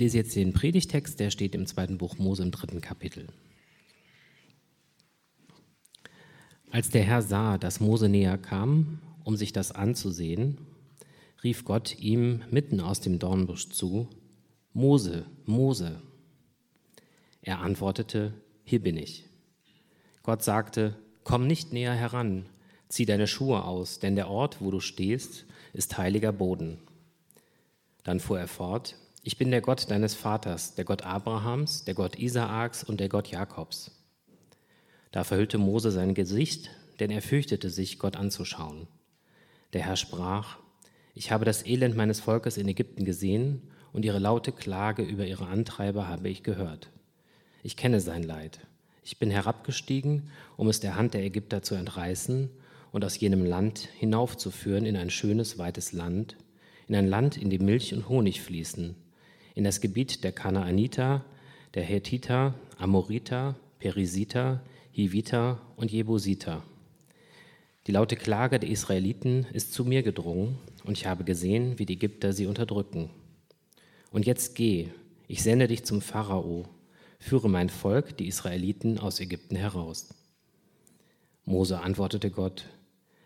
lese jetzt den Predigtext, der steht im zweiten Buch Mose im dritten Kapitel. Als der Herr sah, dass Mose näher kam, um sich das anzusehen, rief Gott ihm mitten aus dem Dornbusch zu, Mose, Mose. Er antwortete, hier bin ich. Gott sagte, komm nicht näher heran, zieh deine Schuhe aus, denn der Ort, wo du stehst, ist heiliger Boden. Dann fuhr er fort, ich bin der Gott deines Vaters, der Gott Abrahams, der Gott Isaaks und der Gott Jakobs. Da verhüllte Mose sein Gesicht, denn er fürchtete sich, Gott anzuschauen. Der Herr sprach, ich habe das Elend meines Volkes in Ägypten gesehen und ihre laute Klage über ihre Antreiber habe ich gehört. Ich kenne sein Leid. Ich bin herabgestiegen, um es der Hand der Ägypter zu entreißen und aus jenem Land hinaufzuführen in ein schönes, weites Land, in ein Land, in dem Milch und Honig fließen, in das Gebiet der Kanaaniter, der Hethiter, Amoriter, Perisiter, Hiviter und Jebusiter. Die laute Klage der Israeliten ist zu mir gedrungen, und ich habe gesehen, wie die Ägypter sie unterdrücken. Und jetzt geh, ich sende dich zum Pharao, führe mein Volk, die Israeliten, aus Ägypten heraus. Mose antwortete Gott,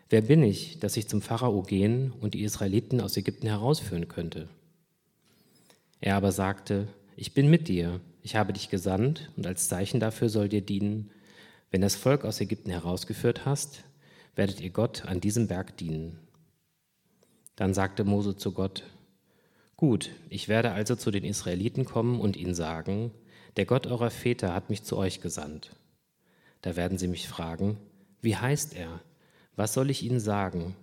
Wer bin ich, dass ich zum Pharao gehen und die Israeliten aus Ägypten herausführen könnte? Er aber sagte, ich bin mit dir, ich habe dich gesandt und als Zeichen dafür soll dir dienen, wenn das Volk aus Ägypten herausgeführt hast, werdet ihr Gott an diesem Berg dienen. Dann sagte Mose zu Gott, Gut, ich werde also zu den Israeliten kommen und ihnen sagen, der Gott eurer Väter hat mich zu euch gesandt. Da werden sie mich fragen, wie heißt er? Was soll ich ihnen sagen?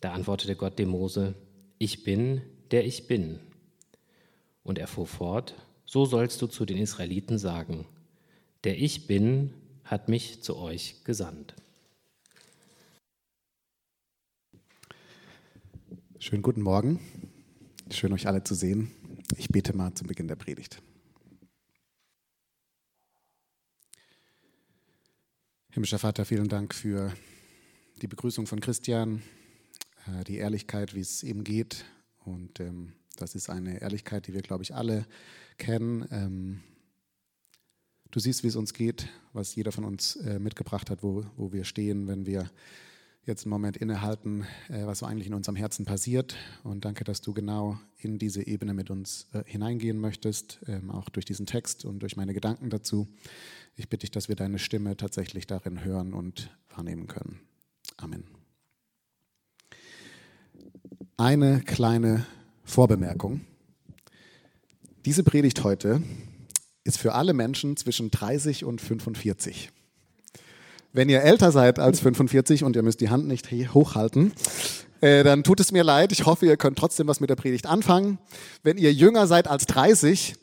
Da antwortete Gott dem Mose, ich bin, der ich bin. Und er fuhr fort, so sollst du zu den Israeliten sagen, der ich bin, hat mich zu euch gesandt. Schönen guten Morgen. Schön, euch alle zu sehen. Ich bete mal zum Beginn der Predigt. Himmlischer Vater, vielen Dank für die Begrüßung von Christian, äh, die Ehrlichkeit, wie es ihm geht. Und ähm, das ist eine Ehrlichkeit, die wir, glaube ich, alle kennen. Ähm, du siehst, wie es uns geht, was jeder von uns äh, mitgebracht hat, wo, wo wir stehen, wenn wir jetzt einen Moment innehalten, äh, was so eigentlich in unserem Herzen passiert. Und danke, dass du genau in diese Ebene mit uns hineingehen möchtest, ähm, auch durch diesen Text und durch meine Gedanken dazu. Ich bitte dich, dass wir deine Stimme tatsächlich darin hören und wahrnehmen können. Amen. Eine kleine Vorbemerkung. Diese Predigt heute ist für alle Menschen zwischen 30 und 45. Wenn ihr älter seid als 45 und ihr müsst die Hand nicht hochhalten, äh, dann tut es mir leid. Ich hoffe, ihr könnt trotzdem was mit der Predigt anfangen. Wenn ihr jünger seid als 30,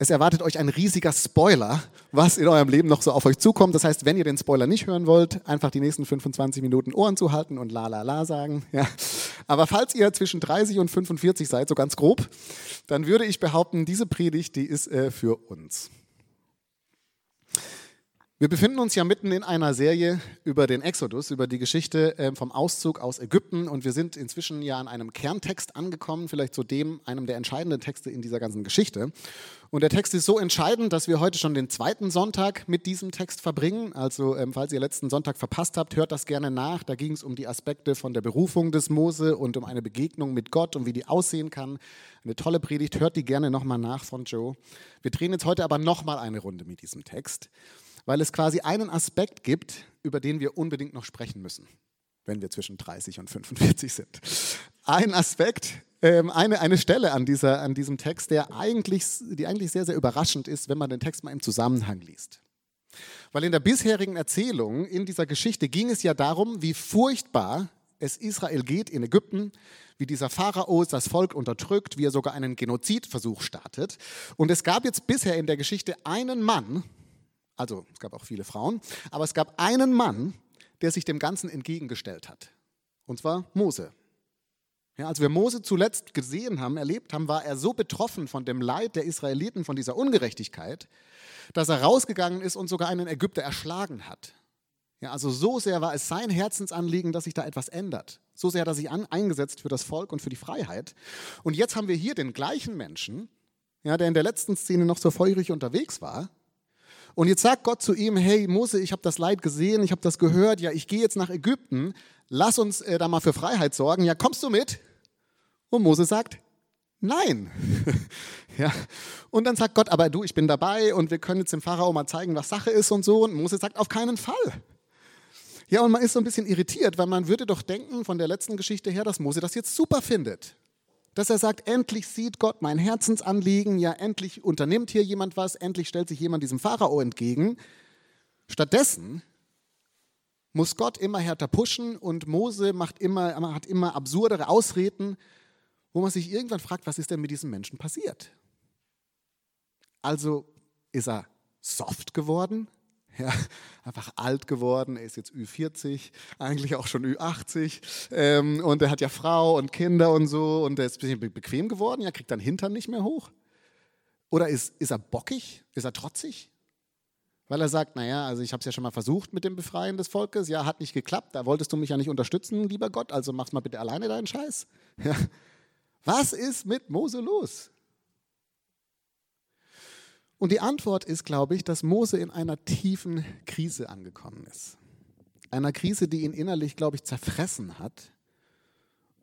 es erwartet euch ein riesiger Spoiler, was in eurem Leben noch so auf euch zukommt. Das heißt, wenn ihr den Spoiler nicht hören wollt, einfach die nächsten 25 Minuten Ohren zu halten und la la la sagen. Ja. Aber falls ihr zwischen 30 und 45 seid, so ganz grob, dann würde ich behaupten, diese Predigt, die ist äh, für uns. Wir befinden uns ja mitten in einer Serie über den Exodus, über die Geschichte ähm, vom Auszug aus Ägypten und wir sind inzwischen ja an einem Kerntext angekommen, vielleicht zu dem, einem der entscheidenden Texte in dieser ganzen Geschichte. Und der Text ist so entscheidend, dass wir heute schon den zweiten Sonntag mit diesem Text verbringen. Also ähm, falls ihr letzten Sonntag verpasst habt, hört das gerne nach. Da ging es um die Aspekte von der Berufung des Mose und um eine Begegnung mit Gott und wie die aussehen kann. Eine tolle Predigt, hört die gerne nochmal nach von Joe. Wir drehen jetzt heute aber nochmal eine Runde mit diesem Text weil es quasi einen Aspekt gibt, über den wir unbedingt noch sprechen müssen, wenn wir zwischen 30 und 45 sind. Ein Aspekt, ähm, eine, eine Stelle an, dieser, an diesem Text, der eigentlich, die eigentlich sehr, sehr überraschend ist, wenn man den Text mal im Zusammenhang liest. Weil in der bisherigen Erzählung in dieser Geschichte ging es ja darum, wie furchtbar es Israel geht in Ägypten, wie dieser Pharao das Volk unterdrückt, wie er sogar einen Genozidversuch startet. Und es gab jetzt bisher in der Geschichte einen Mann, also es gab auch viele Frauen, aber es gab einen Mann, der sich dem Ganzen entgegengestellt hat. Und zwar Mose. Ja, als wir Mose zuletzt gesehen haben, erlebt haben, war er so betroffen von dem Leid der Israeliten, von dieser Ungerechtigkeit, dass er rausgegangen ist und sogar einen Ägypter erschlagen hat. Ja, also so sehr war es sein Herzensanliegen, dass sich da etwas ändert. So sehr hat er sich an, eingesetzt für das Volk und für die Freiheit. Und jetzt haben wir hier den gleichen Menschen, ja, der in der letzten Szene noch so feurig unterwegs war. Und jetzt sagt Gott zu ihm, hey Mose, ich habe das Leid gesehen, ich habe das gehört, ja, ich gehe jetzt nach Ägypten, lass uns äh, da mal für Freiheit sorgen, ja, kommst du mit? Und Mose sagt, nein. ja. Und dann sagt Gott, aber du, ich bin dabei und wir können jetzt dem Pharao mal zeigen, was Sache ist und so. Und Mose sagt, auf keinen Fall. Ja, und man ist so ein bisschen irritiert, weil man würde doch denken von der letzten Geschichte her, dass Mose das jetzt super findet. Dass er sagt, endlich sieht Gott mein Herzensanliegen, ja, endlich unternimmt hier jemand was, endlich stellt sich jemand diesem Pharao entgegen. Stattdessen muss Gott immer härter pushen und Mose macht immer, hat immer absurdere Ausreden, wo man sich irgendwann fragt, was ist denn mit diesem Menschen passiert? Also ist er soft geworden? Ja, einfach alt geworden, er ist jetzt Ü40, eigentlich auch schon Ü80 ähm, und er hat ja Frau und Kinder und so und er ist ein bisschen bequem geworden, ja, kriegt dann Hintern nicht mehr hoch. Oder ist, ist er bockig? Ist er trotzig? Weil er sagt, naja, also ich habe es ja schon mal versucht mit dem Befreien des Volkes, ja, hat nicht geklappt, da wolltest du mich ja nicht unterstützen, lieber Gott, also mach's mal bitte alleine deinen Scheiß. Ja. Was ist mit Mose los? Und die Antwort ist, glaube ich, dass Mose in einer tiefen Krise angekommen ist. Einer Krise, die ihn innerlich, glaube ich, zerfressen hat.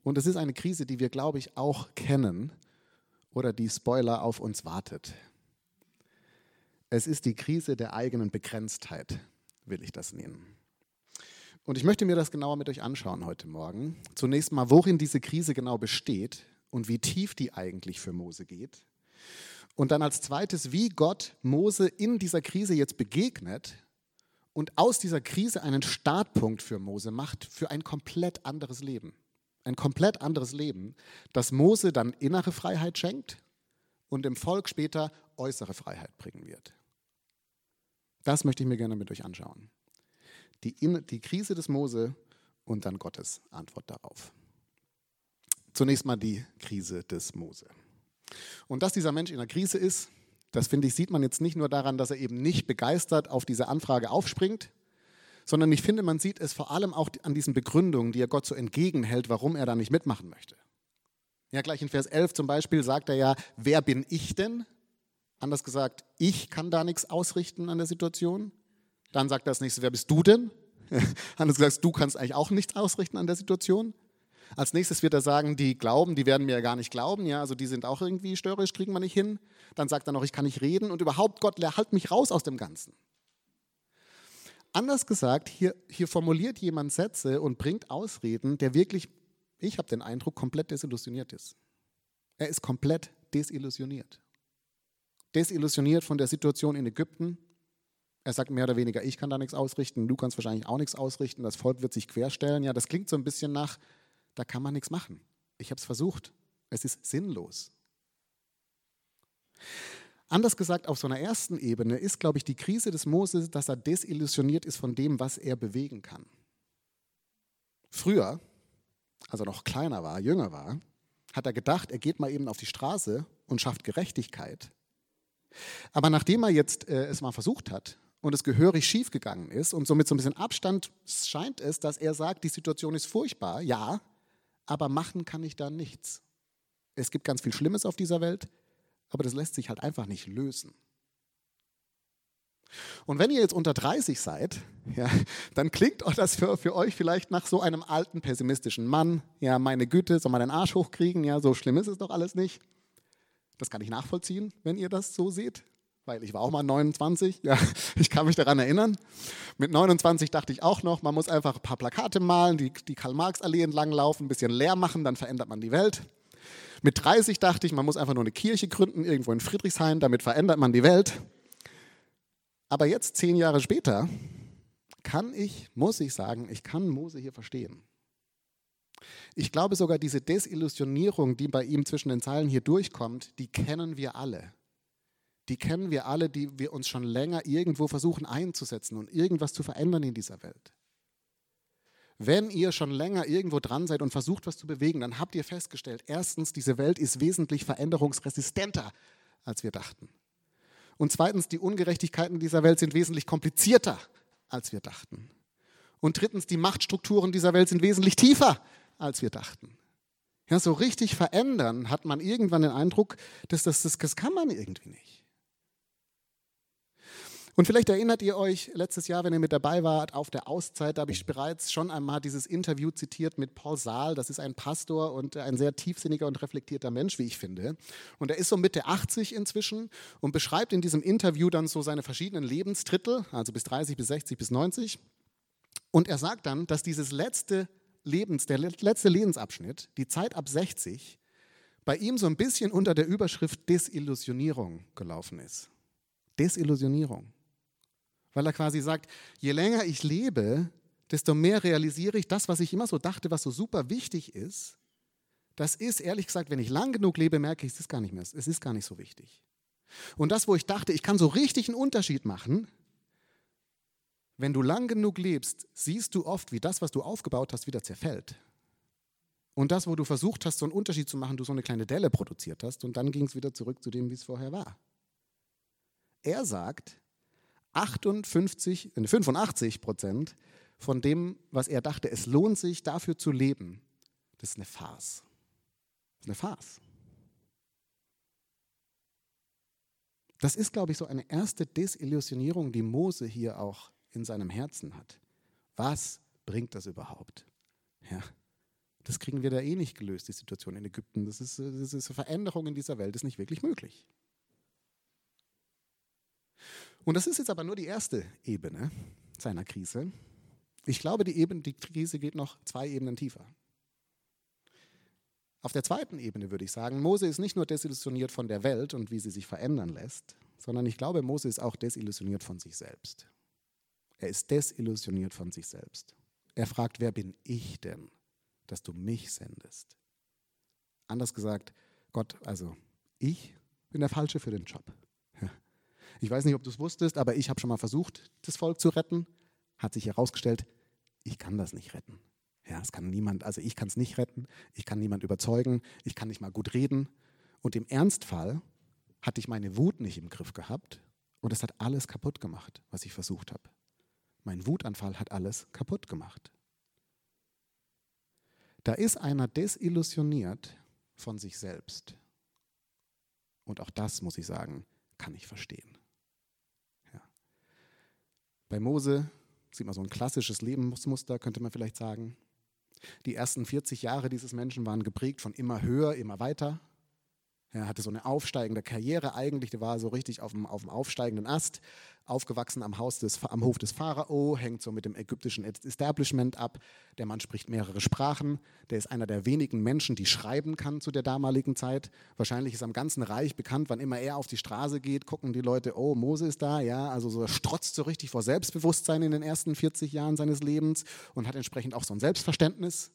Und es ist eine Krise, die wir, glaube ich, auch kennen oder die Spoiler auf uns wartet. Es ist die Krise der eigenen Begrenztheit, will ich das nennen. Und ich möchte mir das genauer mit euch anschauen heute Morgen. Zunächst mal, worin diese Krise genau besteht und wie tief die eigentlich für Mose geht. Und dann als zweites, wie Gott Mose in dieser Krise jetzt begegnet und aus dieser Krise einen Startpunkt für Mose macht, für ein komplett anderes Leben. Ein komplett anderes Leben, das Mose dann innere Freiheit schenkt und dem Volk später äußere Freiheit bringen wird. Das möchte ich mir gerne mit euch anschauen. Die, die Krise des Mose und dann Gottes Antwort darauf. Zunächst mal die Krise des Mose. Und dass dieser Mensch in einer Krise ist, das finde ich, sieht man jetzt nicht nur daran, dass er eben nicht begeistert auf diese Anfrage aufspringt, sondern ich finde, man sieht es vor allem auch an diesen Begründungen, die er Gott so entgegenhält, warum er da nicht mitmachen möchte. Ja, gleich in Vers 11 zum Beispiel sagt er ja, wer bin ich denn? Anders gesagt, ich kann da nichts ausrichten an der Situation. Dann sagt er das nächste, wer bist du denn? Anders gesagt, du kannst eigentlich auch nichts ausrichten an der Situation. Als nächstes wird er sagen, die glauben, die werden mir ja gar nicht glauben, ja, also die sind auch irgendwie störrisch, kriegen wir nicht hin. Dann sagt er noch, ich kann nicht reden und überhaupt, Gott, halt mich raus aus dem Ganzen. Anders gesagt, hier, hier formuliert jemand Sätze und bringt Ausreden, der wirklich, ich habe den Eindruck, komplett desillusioniert ist. Er ist komplett desillusioniert. Desillusioniert von der Situation in Ägypten. Er sagt mehr oder weniger, ich kann da nichts ausrichten, du kannst wahrscheinlich auch nichts ausrichten, das Volk wird sich querstellen. Ja, das klingt so ein bisschen nach, da kann man nichts machen. Ich habe es versucht. Es ist sinnlos. Anders gesagt, auf so einer ersten Ebene ist, glaube ich, die Krise des Moses, dass er desillusioniert ist von dem, was er bewegen kann. Früher, als er noch kleiner war, jünger war, hat er gedacht, er geht mal eben auf die Straße und schafft Gerechtigkeit. Aber nachdem er jetzt äh, es mal versucht hat und es gehörig schiefgegangen ist und somit so ein bisschen Abstand scheint es, dass er sagt, die Situation ist furchtbar, ja, aber machen kann ich da nichts. Es gibt ganz viel Schlimmes auf dieser Welt, aber das lässt sich halt einfach nicht lösen. Und wenn ihr jetzt unter 30 seid, ja, dann klingt auch das für, für euch vielleicht nach so einem alten, pessimistischen Mann. Ja, meine Güte, soll man den Arsch hochkriegen? Ja, so schlimm ist es doch alles nicht. Das kann ich nachvollziehen, wenn ihr das so seht weil ich war auch mal 29, ja, ich kann mich daran erinnern. Mit 29 dachte ich auch noch, man muss einfach ein paar Plakate malen, die, die Karl-Marx-Allee entlang laufen, ein bisschen leer machen, dann verändert man die Welt. Mit 30 dachte ich, man muss einfach nur eine Kirche gründen, irgendwo in Friedrichshain, damit verändert man die Welt. Aber jetzt, zehn Jahre später, kann ich, muss ich sagen, ich kann Mose hier verstehen. Ich glaube sogar, diese Desillusionierung, die bei ihm zwischen den Zeilen hier durchkommt, die kennen wir alle die kennen wir alle, die wir uns schon länger irgendwo versuchen einzusetzen und irgendwas zu verändern in dieser Welt. Wenn ihr schon länger irgendwo dran seid und versucht, was zu bewegen, dann habt ihr festgestellt, erstens, diese Welt ist wesentlich veränderungsresistenter, als wir dachten. Und zweitens, die Ungerechtigkeiten dieser Welt sind wesentlich komplizierter, als wir dachten. Und drittens, die Machtstrukturen dieser Welt sind wesentlich tiefer, als wir dachten. Ja, so richtig verändern hat man irgendwann den Eindruck, dass das, das, das kann man irgendwie nicht. Und vielleicht erinnert ihr euch letztes Jahr, wenn ihr mit dabei wart, auf der Auszeit, da habe ich bereits schon einmal dieses Interview zitiert mit Paul Saal. Das ist ein Pastor und ein sehr tiefsinniger und reflektierter Mensch, wie ich finde. Und er ist so Mitte 80 inzwischen und beschreibt in diesem Interview dann so seine verschiedenen Lebensdrittel, also bis 30, bis 60, bis 90. Und er sagt dann, dass dieses letzte Lebens, der letzte Lebensabschnitt, die Zeit ab 60, bei ihm so ein bisschen unter der Überschrift Desillusionierung gelaufen ist. Desillusionierung weil er quasi sagt, je länger ich lebe, desto mehr realisiere ich das, was ich immer so dachte, was so super wichtig ist. Das ist, ehrlich gesagt, wenn ich lang genug lebe, merke ich, es ist gar nicht mehr, es ist gar nicht so wichtig. Und das, wo ich dachte, ich kann so richtig einen Unterschied machen, wenn du lang genug lebst, siehst du oft, wie das, was du aufgebaut hast, wieder zerfällt. Und das, wo du versucht hast, so einen Unterschied zu machen, du so eine kleine Delle produziert hast und dann ging es wieder zurück zu dem, wie es vorher war. Er sagt, 58, 85 äh, Prozent von dem, was er dachte, es lohnt sich dafür zu leben, das ist eine Farce. Das ist eine Farce. Das ist, glaube ich, so eine erste Desillusionierung, die Mose hier auch in seinem Herzen hat. Was bringt das überhaupt? Ja, das kriegen wir da eh nicht gelöst, die Situation in Ägypten. Das ist, das ist Veränderung in dieser Welt, ist nicht wirklich möglich. Und das ist jetzt aber nur die erste Ebene seiner Krise. Ich glaube, die, Ebene, die Krise geht noch zwei Ebenen tiefer. Auf der zweiten Ebene würde ich sagen, Mose ist nicht nur desillusioniert von der Welt und wie sie sich verändern lässt, sondern ich glaube, Mose ist auch desillusioniert von sich selbst. Er ist desillusioniert von sich selbst. Er fragt, wer bin ich denn, dass du mich sendest? Anders gesagt, Gott, also ich bin der Falsche für den Job. Ich weiß nicht, ob du es wusstest, aber ich habe schon mal versucht, das Volk zu retten. Hat sich herausgestellt, ich kann das nicht retten. Ja, es kann niemand, also ich kann es nicht retten, ich kann niemand überzeugen, ich kann nicht mal gut reden. Und im Ernstfall hatte ich meine Wut nicht im Griff gehabt und es hat alles kaputt gemacht, was ich versucht habe. Mein Wutanfall hat alles kaputt gemacht. Da ist einer desillusioniert von sich selbst. Und auch das, muss ich sagen, kann ich verstehen. Bei Mose sieht man so ein klassisches Lebensmuster, könnte man vielleicht sagen. Die ersten 40 Jahre dieses Menschen waren geprägt von immer höher, immer weiter. Er hatte so eine aufsteigende Karriere eigentlich, der war so richtig auf dem, auf dem aufsteigenden Ast, aufgewachsen am, Haus des, am Hof des Pharao, hängt so mit dem ägyptischen Establishment ab. Der Mann spricht mehrere Sprachen, der ist einer der wenigen Menschen, die schreiben kann zu der damaligen Zeit. Wahrscheinlich ist am ganzen Reich bekannt, wann immer er auf die Straße geht, gucken die Leute, oh, Mose ist da, ja, also so strotzt so richtig vor Selbstbewusstsein in den ersten 40 Jahren seines Lebens und hat entsprechend auch so ein Selbstverständnis.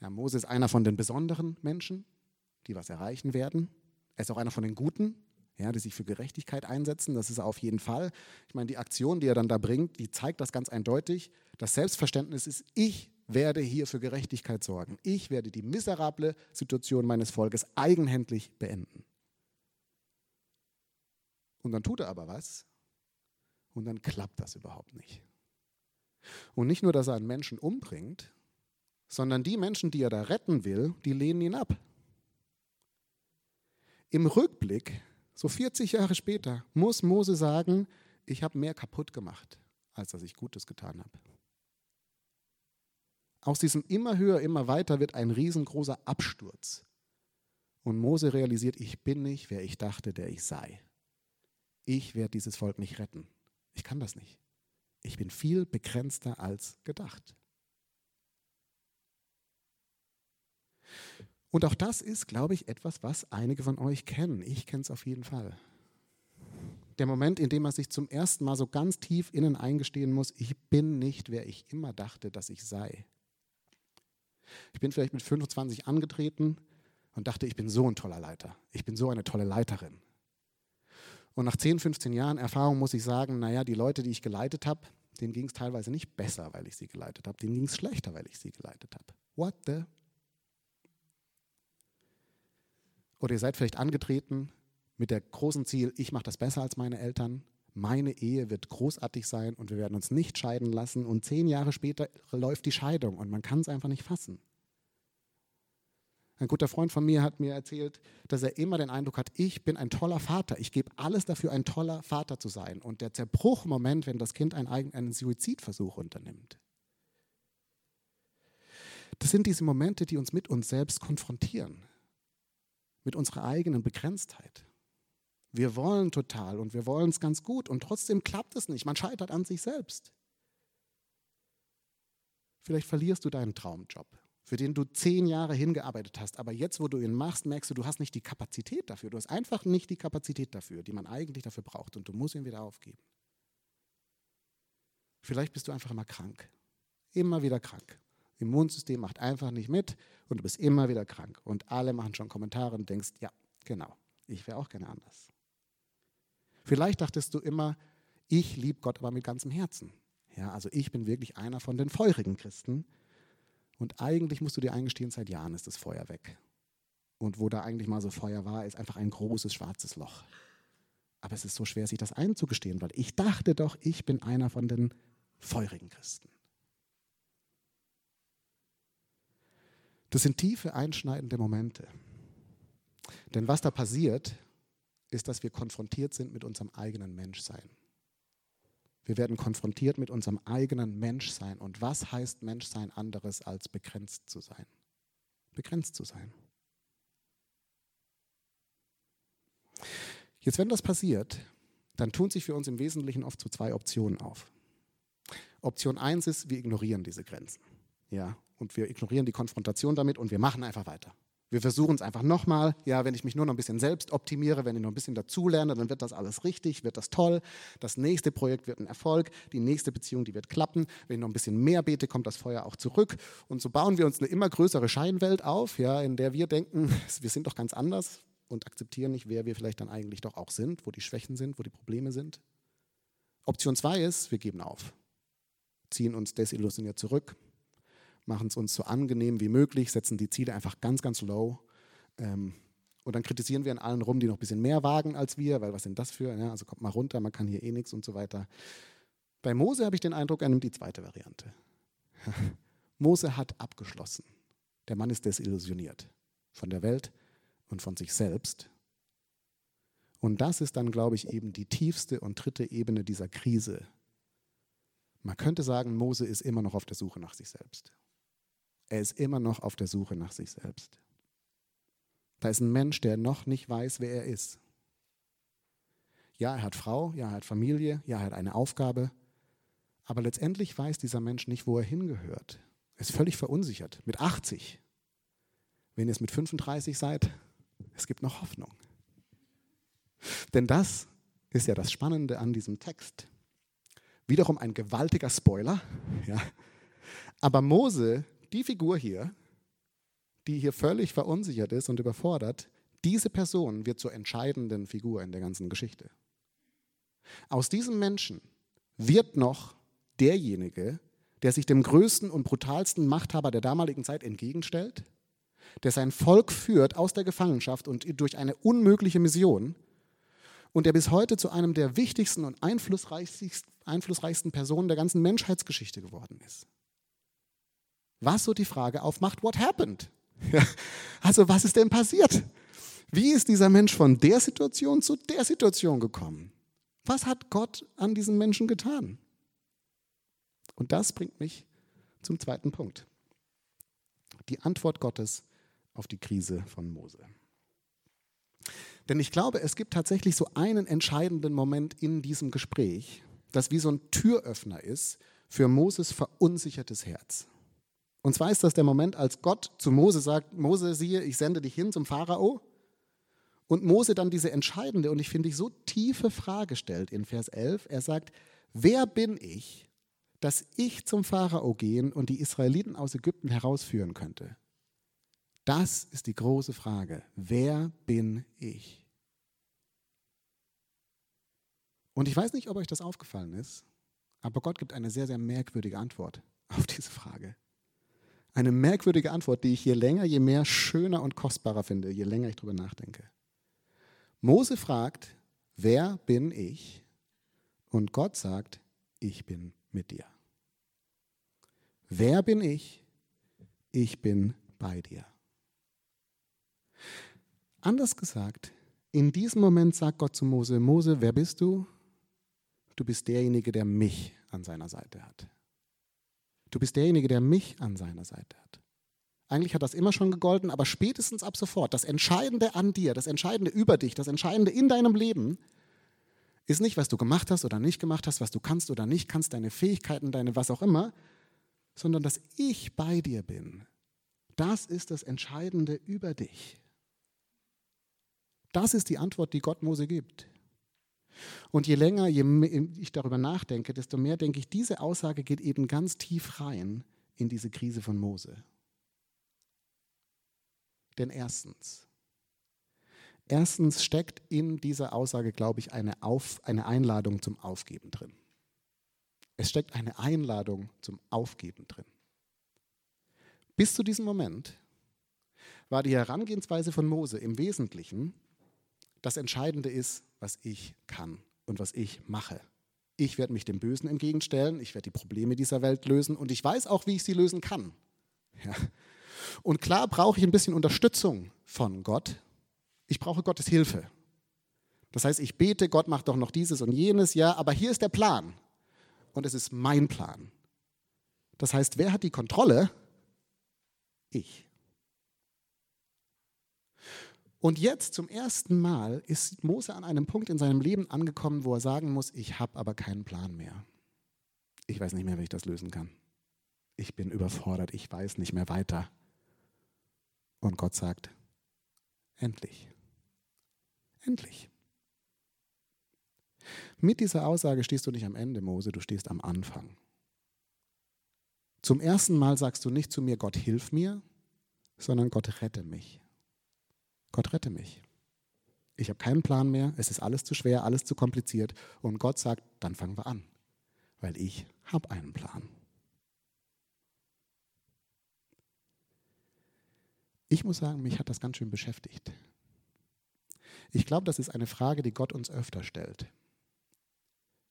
Ja, Mose ist einer von den besonderen Menschen, die was erreichen werden. Er ist auch einer von den Guten, ja, die sich für Gerechtigkeit einsetzen. Das ist er auf jeden Fall. Ich meine, die Aktion, die er dann da bringt, die zeigt das ganz eindeutig. Das Selbstverständnis ist, ich werde hier für Gerechtigkeit sorgen. Ich werde die miserable Situation meines Volkes eigenhändig beenden. Und dann tut er aber was und dann klappt das überhaupt nicht. Und nicht nur, dass er einen Menschen umbringt, sondern die Menschen, die er da retten will, die lehnen ihn ab. Im Rückblick, so 40 Jahre später, muss Mose sagen, ich habe mehr kaputt gemacht, als dass ich Gutes getan habe. Aus diesem immer höher, immer weiter wird ein riesengroßer Absturz. Und Mose realisiert, ich bin nicht, wer ich dachte, der ich sei. Ich werde dieses Volk nicht retten. Ich kann das nicht. Ich bin viel begrenzter als gedacht. Und auch das ist, glaube ich, etwas, was einige von euch kennen. Ich kenne es auf jeden Fall. Der Moment, in dem man sich zum ersten Mal so ganz tief innen eingestehen muss, ich bin nicht, wer ich immer dachte, dass ich sei. Ich bin vielleicht mit 25 angetreten und dachte, ich bin so ein toller Leiter. Ich bin so eine tolle Leiterin. Und nach 10, 15 Jahren Erfahrung muss ich sagen, naja, die Leute, die ich geleitet habe, denen ging es teilweise nicht besser, weil ich sie geleitet habe. Denen ging es schlechter, weil ich sie geleitet habe. What the Oder ihr seid vielleicht angetreten mit der großen Ziel, ich mache das besser als meine Eltern, meine Ehe wird großartig sein und wir werden uns nicht scheiden lassen. Und zehn Jahre später läuft die Scheidung und man kann es einfach nicht fassen. Ein guter Freund von mir hat mir erzählt, dass er immer den Eindruck hat, ich bin ein toller Vater, ich gebe alles dafür, ein toller Vater zu sein. Und der Zerbruchmoment, wenn das Kind einen Suizidversuch unternimmt, das sind diese Momente, die uns mit uns selbst konfrontieren, mit unserer eigenen Begrenztheit. Wir wollen total und wir wollen es ganz gut und trotzdem klappt es nicht. Man scheitert an sich selbst. Vielleicht verlierst du deinen Traumjob, für den du zehn Jahre hingearbeitet hast, aber jetzt, wo du ihn machst, merkst du, du hast nicht die Kapazität dafür. Du hast einfach nicht die Kapazität dafür, die man eigentlich dafür braucht und du musst ihn wieder aufgeben. Vielleicht bist du einfach immer krank, immer wieder krank. Immunsystem macht einfach nicht mit und du bist immer wieder krank. Und alle machen schon Kommentare und denkst, ja, genau, ich wäre auch gerne anders. Vielleicht dachtest du immer, ich liebe Gott aber mit ganzem Herzen. Ja, also ich bin wirklich einer von den feurigen Christen. Und eigentlich musst du dir eingestehen, seit Jahren ist das Feuer weg. Und wo da eigentlich mal so Feuer war, ist einfach ein großes schwarzes Loch. Aber es ist so schwer, sich das einzugestehen, weil ich dachte doch, ich bin einer von den feurigen Christen. Das sind tiefe, einschneidende Momente. Denn was da passiert, ist, dass wir konfrontiert sind mit unserem eigenen Menschsein. Wir werden konfrontiert mit unserem eigenen Menschsein. Und was heißt Menschsein anderes als begrenzt zu sein? Begrenzt zu sein. Jetzt, wenn das passiert, dann tun sich für uns im Wesentlichen oft so zwei Optionen auf. Option 1 ist, wir ignorieren diese Grenzen. Ja, und wir ignorieren die Konfrontation damit und wir machen einfach weiter. Wir versuchen es einfach nochmal. Ja, wenn ich mich nur noch ein bisschen selbst optimiere, wenn ich noch ein bisschen dazulerne, dann wird das alles richtig, wird das toll. Das nächste Projekt wird ein Erfolg, die nächste Beziehung, die wird klappen. Wenn ich noch ein bisschen mehr bete, kommt das Feuer auch zurück. Und so bauen wir uns eine immer größere Scheinwelt auf, ja, in der wir denken, wir sind doch ganz anders und akzeptieren nicht, wer wir vielleicht dann eigentlich doch auch sind, wo die Schwächen sind, wo die Probleme sind. Option 2 ist, wir geben auf, ziehen uns desillusioniert zurück, machen es uns so angenehm wie möglich, setzen die Ziele einfach ganz, ganz low. Ähm, und dann kritisieren wir an allen rum, die noch ein bisschen mehr wagen als wir, weil was sind das für? Ja, also kommt mal runter, man kann hier eh nichts und so weiter. Bei Mose habe ich den Eindruck, er nimmt die zweite Variante. Mose hat abgeschlossen. Der Mann ist desillusioniert von der Welt und von sich selbst. Und das ist dann, glaube ich, eben die tiefste und dritte Ebene dieser Krise. Man könnte sagen, Mose ist immer noch auf der Suche nach sich selbst. Er ist immer noch auf der Suche nach sich selbst. Da ist ein Mensch, der noch nicht weiß, wer er ist. Ja, er hat Frau, ja, er hat Familie, ja, er hat eine Aufgabe, aber letztendlich weiß dieser Mensch nicht, wo er hingehört. Er ist völlig verunsichert, mit 80. Wenn ihr es mit 35 seid, es gibt noch Hoffnung. Denn das ist ja das Spannende an diesem Text. Wiederum ein gewaltiger Spoiler. Ja. Aber Mose die Figur hier, die hier völlig verunsichert ist und überfordert, diese Person wird zur entscheidenden Figur in der ganzen Geschichte. Aus diesem Menschen wird noch derjenige, der sich dem größten und brutalsten Machthaber der damaligen Zeit entgegenstellt, der sein Volk führt aus der Gefangenschaft und durch eine unmögliche Mission und der bis heute zu einem der wichtigsten und einflussreichsten Personen der ganzen Menschheitsgeschichte geworden ist was so die Frage aufmacht, what happened? also was ist denn passiert? Wie ist dieser Mensch von der Situation zu der Situation gekommen? Was hat Gott an diesem Menschen getan? Und das bringt mich zum zweiten Punkt. Die Antwort Gottes auf die Krise von Mose. Denn ich glaube, es gibt tatsächlich so einen entscheidenden Moment in diesem Gespräch, das wie so ein Türöffner ist für Moses verunsichertes Herz. Und zwar ist das der Moment, als Gott zu Mose sagt, Mose, siehe, ich sende dich hin zum Pharao. Und Mose dann diese entscheidende und ich finde ich so tiefe Frage stellt in Vers 11. Er sagt, wer bin ich, dass ich zum Pharao gehen und die Israeliten aus Ägypten herausführen könnte? Das ist die große Frage. Wer bin ich? Und ich weiß nicht, ob euch das aufgefallen ist, aber Gott gibt eine sehr, sehr merkwürdige Antwort auf diese Frage. Eine merkwürdige Antwort, die ich je länger, je mehr schöner und kostbarer finde, je länger ich darüber nachdenke. Mose fragt, wer bin ich? Und Gott sagt, ich bin mit dir. Wer bin ich? Ich bin bei dir. Anders gesagt, in diesem Moment sagt Gott zu Mose, Mose, wer bist du? Du bist derjenige, der mich an seiner Seite hat. Du bist derjenige, der mich an seiner Seite hat. Eigentlich hat das immer schon gegolten, aber spätestens ab sofort, das Entscheidende an dir, das Entscheidende über dich, das Entscheidende in deinem Leben, ist nicht, was du gemacht hast oder nicht gemacht hast, was du kannst oder nicht kannst, deine Fähigkeiten, deine was auch immer, sondern dass ich bei dir bin. Das ist das Entscheidende über dich. Das ist die Antwort, die Gott Mose gibt. Und je länger je ich darüber nachdenke, desto mehr denke ich, diese Aussage geht eben ganz tief rein in diese Krise von Mose. Denn erstens, erstens steckt in dieser Aussage, glaube ich, eine, Auf, eine Einladung zum Aufgeben drin. Es steckt eine Einladung zum Aufgeben drin. Bis zu diesem Moment war die Herangehensweise von Mose im Wesentlichen, das Entscheidende ist, was ich kann und was ich mache. Ich werde mich dem Bösen entgegenstellen, ich werde die Probleme dieser Welt lösen und ich weiß auch, wie ich sie lösen kann. Ja. Und klar brauche ich ein bisschen Unterstützung von Gott. Ich brauche Gottes Hilfe. Das heißt, ich bete, Gott macht doch noch dieses und jenes, ja, aber hier ist der Plan. Und es ist mein Plan. Das heißt, wer hat die Kontrolle? Ich. Und jetzt zum ersten Mal ist Mose an einem Punkt in seinem Leben angekommen, wo er sagen muss, ich habe aber keinen Plan mehr. Ich weiß nicht mehr, wie ich das lösen kann. Ich bin überfordert, ich weiß nicht mehr weiter. Und Gott sagt, endlich, endlich. Mit dieser Aussage stehst du nicht am Ende, Mose, du stehst am Anfang. Zum ersten Mal sagst du nicht zu mir, Gott hilf mir, sondern Gott rette mich. Gott rette mich. Ich habe keinen Plan mehr, es ist alles zu schwer, alles zu kompliziert. Und Gott sagt, dann fangen wir an, weil ich habe einen Plan. Ich muss sagen, mich hat das ganz schön beschäftigt. Ich glaube, das ist eine Frage, die Gott uns öfter stellt.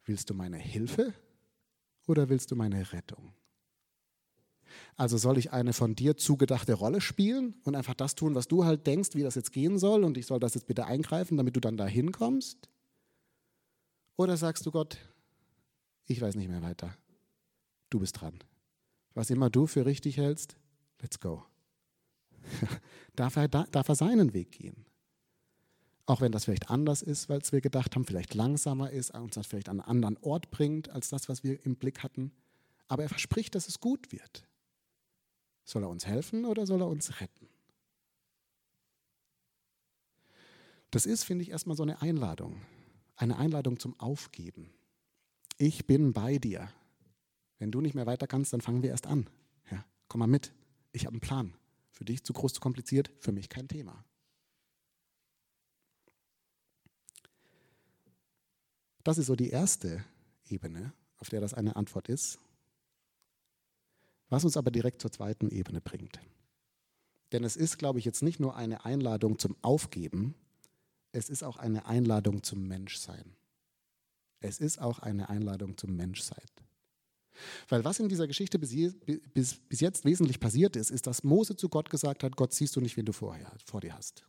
Willst du meine Hilfe oder willst du meine Rettung? Also soll ich eine von dir zugedachte Rolle spielen und einfach das tun, was du halt denkst, wie das jetzt gehen soll und ich soll das jetzt bitte eingreifen, damit du dann da hinkommst? Oder sagst du Gott, ich weiß nicht mehr weiter. Du bist dran. Was immer du für richtig hältst, let's go. darf, er, darf er seinen Weg gehen. Auch wenn das vielleicht anders ist, weil wir gedacht haben, vielleicht langsamer ist, uns das vielleicht an einen anderen Ort bringt, als das, was wir im Blick hatten. Aber er verspricht, dass es gut wird. Soll er uns helfen oder soll er uns retten? Das ist, finde ich, erstmal so eine Einladung. Eine Einladung zum Aufgeben. Ich bin bei dir. Wenn du nicht mehr weiter kannst, dann fangen wir erst an. Ja, komm mal mit. Ich habe einen Plan. Für dich zu groß, zu kompliziert, für mich kein Thema. Das ist so die erste Ebene, auf der das eine Antwort ist. Was uns aber direkt zur zweiten Ebene bringt. Denn es ist, glaube ich, jetzt nicht nur eine Einladung zum Aufgeben, es ist auch eine Einladung zum Menschsein. Es ist auch eine Einladung zum Menschsein. Weil was in dieser Geschichte bis, bis, bis, jetzt wesentlich passiert ist, ist, dass Mose zu Gott gesagt hat, Gott siehst du nicht, wen du vorher, vor dir hast.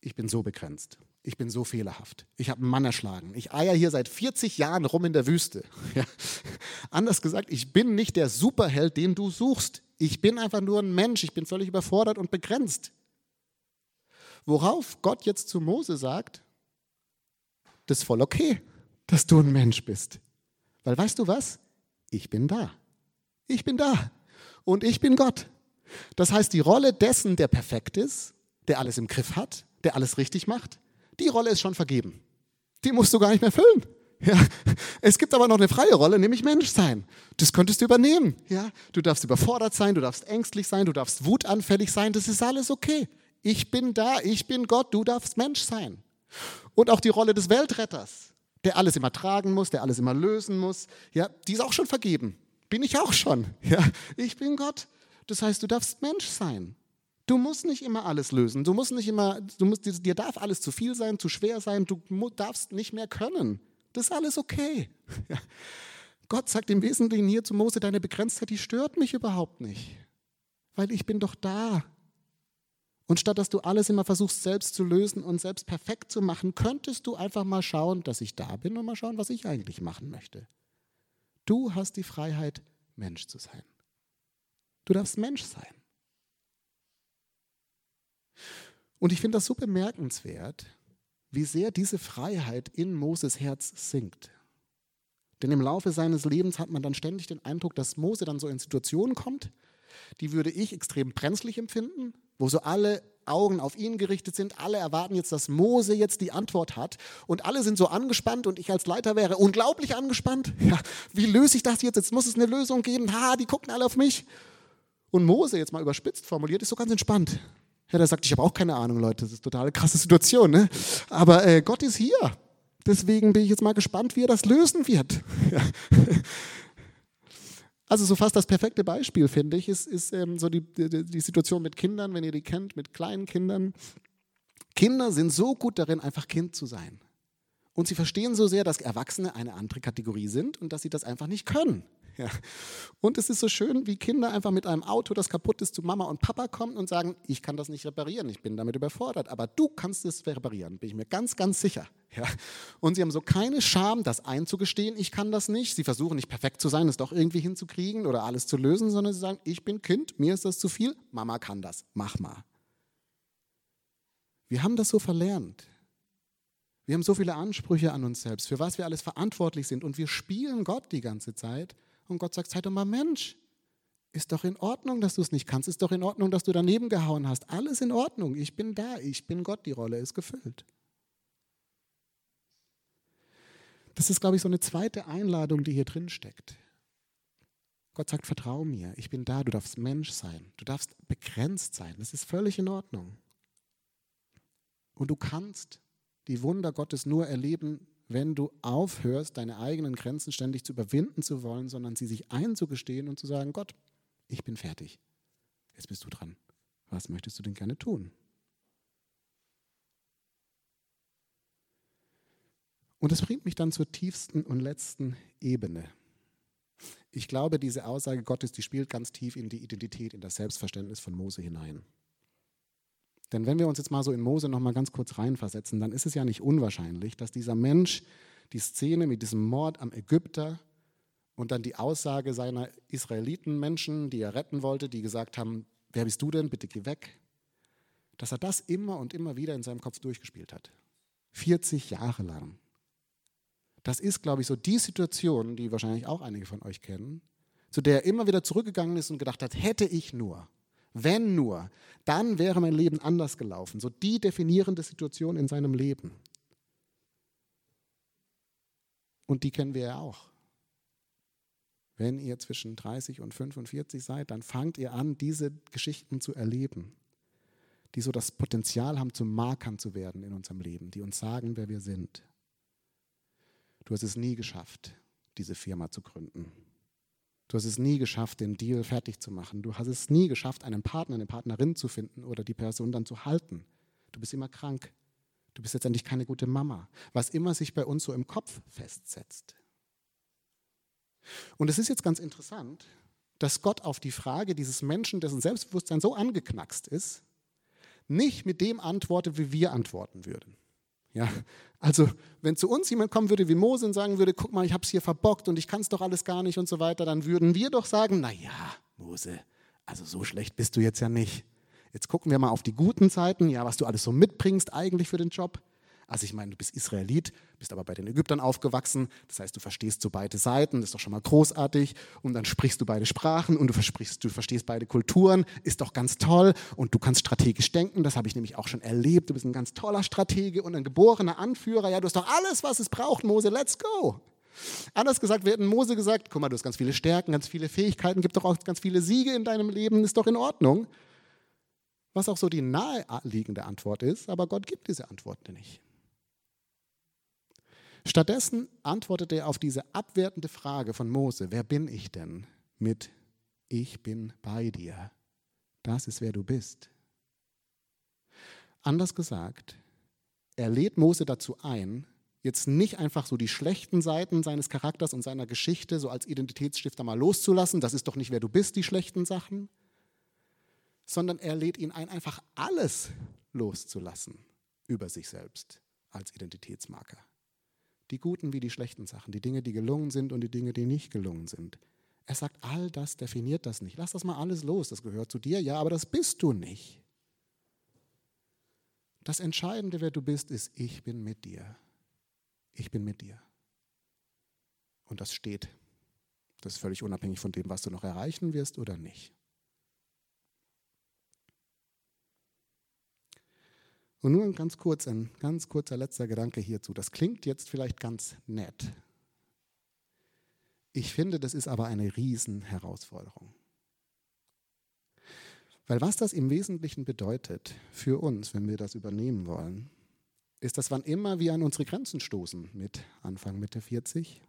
Ich bin so begrenzt. Ich bin so fehlerhaft. Ich habe einen Mann erschlagen. Ich eier hier seit 40 Jahren rum in der Wüste. Ja. Anders gesagt, ich bin nicht der Superheld, den du suchst. Ich bin einfach nur ein Mensch. Ich bin völlig überfordert und begrenzt. Worauf Gott jetzt zu Mose sagt, das ist voll okay, dass du ein Mensch bist. Weil weißt du was? ich bin da. Ich bin da. Und ich bin Gott. Das heißt, die Rolle dessen, der perfekt ist, der alles im Griff hat, der alles richtig macht, die Rolle ist schon vergeben. Die musst du gar nicht mehr füllen. Ja. Es gibt aber noch eine freie Rolle, nämlich Menschsein. Das könntest du übernehmen. Ja. Du darfst überfordert sein, du darfst ängstlich sein, du darfst wutanfällig sein, das ist alles okay. Ich bin da, ich bin Gott, du darfst Mensch sein. Und auch die Rolle des Weltretters der alles immer tragen muss, der alles immer lösen muss, ja, die ist auch schon vergeben. Bin ich auch schon. Ja, ich bin Gott. Das heißt, du darfst Mensch sein. Du musst nicht immer alles lösen. Du musst nicht immer, du musst, dir darf alles zu viel sein, zu schwer sein. Du darfst nicht mehr können. Das ist alles okay. Gott sagt im Wesentlichen hier zu Mose, deine Begrenztheit, die stört mich überhaupt nicht. Weil ich bin doch da. Und statt dass du alles immer versuchst selbst zu lösen und selbst perfekt zu machen, könntest du einfach mal schauen, dass ich da bin und mal schauen, was ich eigentlich machen möchte. Du hast die Freiheit, Mensch zu sein. Du darfst Mensch sein. Und ich finde das so bemerkenswert, wie sehr diese Freiheit in Moses Herz sinkt. Denn im Laufe seines Lebens hat man dann ständig den Eindruck, dass Mose dann so in Situationen kommt, die würde ich extrem brenzlig empfinden, wo so alle Augen auf ihn gerichtet sind. Alle erwarten jetzt, dass Mose jetzt die Antwort hat. Und alle sind so angespannt und ich als Leiter wäre unglaublich angespannt. Ja, wie löse ich das jetzt? Jetzt muss es eine Lösung geben. Ha, die gucken alle auf mich. Und Mose, jetzt mal überspitzt formuliert, ist so ganz entspannt. Ja, der sagt, ich habe auch keine Ahnung, Leute, das ist eine total krasse Situation. Ne? Aber äh, Gott ist hier. Deswegen bin ich jetzt mal gespannt, wie er das lösen wird. Also so fast das perfekte Beispiel, finde ich, ist, ist ähm, so die, die, die Situation mit Kindern, wenn ihr die kennt, mit kleinen Kindern. Kinder sind so gut darin, einfach Kind zu sein. Und sie verstehen so sehr, dass Erwachsene eine andere Kategorie sind und dass sie das einfach nicht können. Ja. Und es ist so schön, wie Kinder einfach mit einem Auto, das kaputt ist, zu Mama und Papa kommen und sagen, ich kann das nicht reparieren, ich bin damit überfordert, aber du kannst es reparieren, bin ich mir ganz, ganz sicher. Ja. Und sie haben so keine Scham, das einzugestehen, ich kann das nicht. Sie versuchen nicht perfekt zu sein, es doch irgendwie hinzukriegen oder alles zu lösen, sondern sie sagen, ich bin Kind, mir ist das zu viel, Mama kann das, mach mal. Wir haben das so verlernt. Wir haben so viele Ansprüche an uns selbst, für was wir alles verantwortlich sind und wir spielen Gott die ganze Zeit und Gott sagt, sei doch mal Mensch. Ist doch in Ordnung, dass du es nicht kannst. Ist doch in Ordnung, dass du daneben gehauen hast. Alles in Ordnung. Ich bin da. Ich bin Gott. Die Rolle ist gefüllt. Das ist, glaube ich, so eine zweite Einladung, die hier drin steckt. Gott sagt, vertrau mir. Ich bin da. Du darfst Mensch sein. Du darfst begrenzt sein. Das ist völlig in Ordnung. Und du kannst die Wunder Gottes nur erleben, wenn du aufhörst, deine eigenen Grenzen ständig zu überwinden zu wollen, sondern sie sich einzugestehen und zu sagen, Gott, ich bin fertig. Jetzt bist du dran. Was möchtest du denn gerne tun? Und das bringt mich dann zur tiefsten und letzten Ebene. Ich glaube, diese Aussage Gottes, die spielt ganz tief in die Identität, in das Selbstverständnis von Mose hinein. Denn wenn wir uns jetzt mal so in Mose noch mal ganz kurz reinversetzen, dann ist es ja nicht unwahrscheinlich, dass dieser Mensch die Szene mit diesem Mord am Ägypter und dann die Aussage seiner Israeliten-Menschen, die er retten wollte, die gesagt haben, wer bist du denn, bitte geh weg, dass er das immer und immer wieder in seinem Kopf durchgespielt hat. 40 Jahre lang. Das ist, glaube ich, so die Situation, die wahrscheinlich auch einige von euch kennen, zu der er immer wieder zurückgegangen ist und gedacht hat, hätte ich nur. Wenn nur, dann wäre mein Leben anders gelaufen. So die definierende Situation in seinem Leben. Und die kennen wir ja auch. Wenn ihr zwischen 30 und 45 seid, dann fangt ihr an, diese Geschichten zu erleben, die so das Potenzial haben, zu Markern zu werden in unserem Leben, die uns sagen, wer wir sind. Du hast es nie geschafft, diese Firma zu gründen. Du hast es nie geschafft, den Deal fertig zu machen. Du hast es nie geschafft, einen Partner, eine Partnerin zu finden oder die Person dann zu halten. Du bist immer krank. Du bist letztendlich keine gute Mama. Was immer sich bei uns so im Kopf festsetzt. Und es ist jetzt ganz interessant, dass Gott auf die Frage dieses Menschen, dessen Selbstbewusstsein so angeknackst ist, nicht mit dem antwortet, wie wir antworten würden. Ja, also wenn zu uns jemand kommen würde wie Mose und sagen würde, guck mal, ich habe es hier verbockt und ich kann es doch alles gar nicht und so weiter, dann würden wir doch sagen, na ja, Mose, also so schlecht bist du jetzt ja nicht. Jetzt gucken wir mal auf die guten Seiten, ja, was du alles so mitbringst eigentlich für den Job. Also ich meine, du bist Israelit, bist aber bei den Ägyptern aufgewachsen. Das heißt, du verstehst so beide Seiten, das ist doch schon mal großartig. Und dann sprichst du beide Sprachen und du, du verstehst beide Kulturen, ist doch ganz toll. Und du kannst strategisch denken, das habe ich nämlich auch schon erlebt. Du bist ein ganz toller Stratege und ein geborener Anführer. Ja, du hast doch alles, was es braucht, Mose, let's go. Anders gesagt, wir hätten Mose gesagt, guck mal, du hast ganz viele Stärken, ganz viele Fähigkeiten, gibt doch auch ganz viele Siege in deinem Leben, ist doch in Ordnung. Was auch so die naheliegende Antwort ist, aber Gott gibt diese Antwort nicht. Stattdessen antwortet er auf diese abwertende Frage von Mose, wer bin ich denn, mit Ich bin bei dir. Das ist, wer du bist. Anders gesagt, er lädt Mose dazu ein, jetzt nicht einfach so die schlechten Seiten seines Charakters und seiner Geschichte so als Identitätsstifter mal loszulassen, das ist doch nicht, wer du bist, die schlechten Sachen, sondern er lädt ihn ein, einfach alles loszulassen über sich selbst als Identitätsmarker. Die guten wie die schlechten Sachen, die Dinge, die gelungen sind und die Dinge, die nicht gelungen sind. Er sagt, all das definiert das nicht. Lass das mal alles los, das gehört zu dir, ja, aber das bist du nicht. Das Entscheidende, wer du bist, ist, ich bin mit dir. Ich bin mit dir. Und das steht. Das ist völlig unabhängig von dem, was du noch erreichen wirst oder nicht. Und nur ein ganz kurz, ein ganz kurzer letzter Gedanke hierzu. Das klingt jetzt vielleicht ganz nett. Ich finde, das ist aber eine Riesenherausforderung. Weil was das im Wesentlichen bedeutet für uns, wenn wir das übernehmen wollen, ist, dass wann immer wir an unsere Grenzen stoßen mit Anfang Mitte 40,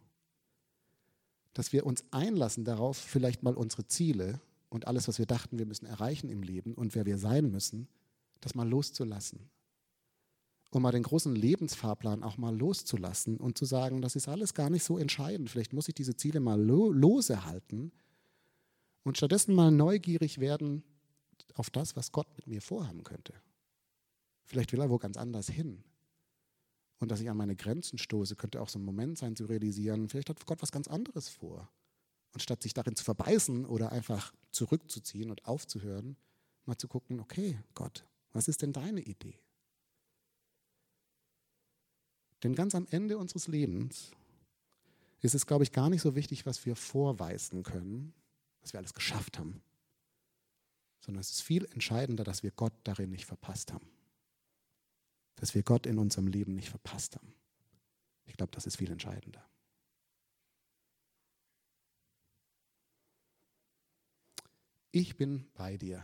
dass wir uns einlassen darauf, vielleicht mal unsere Ziele und alles, was wir dachten, wir müssen erreichen im Leben und wer wir sein müssen, das mal loszulassen um mal den großen Lebensfahrplan auch mal loszulassen und zu sagen, das ist alles gar nicht so entscheidend. Vielleicht muss ich diese Ziele mal lo lose halten und stattdessen mal neugierig werden auf das, was Gott mit mir vorhaben könnte. Vielleicht will er wo ganz anders hin. Und dass ich an meine Grenzen stoße, könnte auch so ein Moment sein zu realisieren, vielleicht hat Gott was ganz anderes vor. Und statt sich darin zu verbeißen oder einfach zurückzuziehen und aufzuhören, mal zu gucken, okay, Gott, was ist denn deine Idee? Denn ganz am Ende unseres Lebens ist es, glaube ich, gar nicht so wichtig, was wir vorweisen können, was wir alles geschafft haben, sondern es ist viel entscheidender, dass wir Gott darin nicht verpasst haben. Dass wir Gott in unserem Leben nicht verpasst haben. Ich glaube, das ist viel entscheidender. Ich bin bei dir.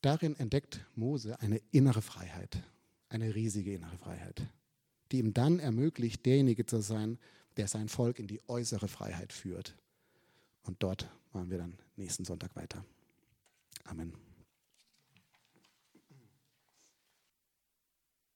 Darin entdeckt Mose eine innere Freiheit, eine riesige innere Freiheit die ihm dann ermöglicht, derjenige zu sein, der sein Volk in die äußere Freiheit führt. Und dort machen wir dann nächsten Sonntag weiter. Amen.